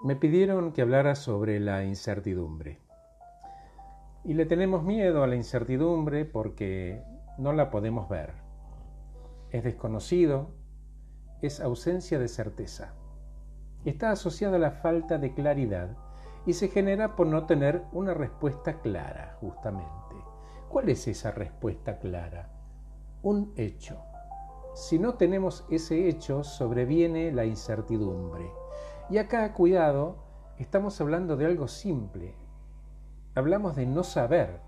Me pidieron que hablara sobre la incertidumbre. Y le tenemos miedo a la incertidumbre porque no la podemos ver. Es desconocido, es ausencia de certeza. Está asociada a la falta de claridad y se genera por no tener una respuesta clara, justamente. ¿Cuál es esa respuesta clara? Un hecho. Si no tenemos ese hecho, sobreviene la incertidumbre. Y acá, cuidado, estamos hablando de algo simple. Hablamos de no saber,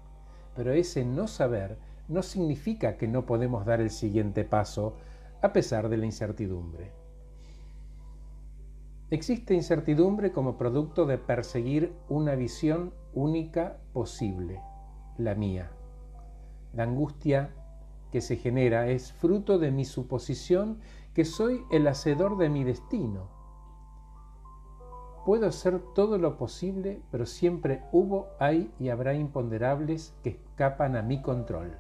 pero ese no saber no significa que no podemos dar el siguiente paso a pesar de la incertidumbre. Existe incertidumbre como producto de perseguir una visión única posible, la mía. La angustia que se genera es fruto de mi suposición que soy el hacedor de mi destino. Puedo hacer todo lo posible, pero siempre hubo, hay y habrá imponderables que escapan a mi control.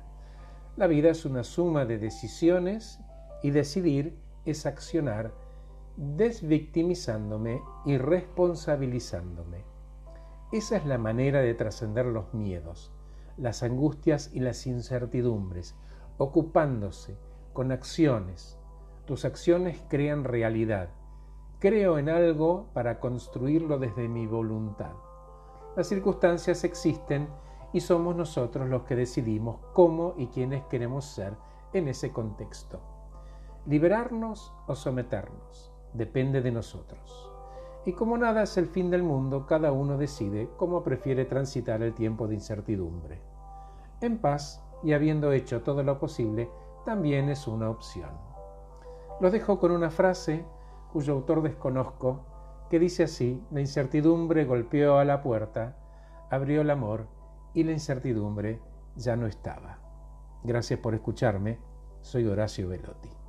La vida es una suma de decisiones y decidir es accionar desvictimizándome y responsabilizándome. Esa es la manera de trascender los miedos, las angustias y las incertidumbres, ocupándose con acciones. Tus acciones crean realidad. Creo en algo para construirlo desde mi voluntad. Las circunstancias existen y somos nosotros los que decidimos cómo y quiénes queremos ser en ese contexto. Liberarnos o someternos depende de nosotros. Y como nada es el fin del mundo, cada uno decide cómo prefiere transitar el tiempo de incertidumbre. En paz y habiendo hecho todo lo posible, también es una opción. Los dejo con una frase cuyo autor desconozco, que dice así, la incertidumbre golpeó a la puerta, abrió el amor y la incertidumbre ya no estaba. Gracias por escucharme, soy Horacio Velotti.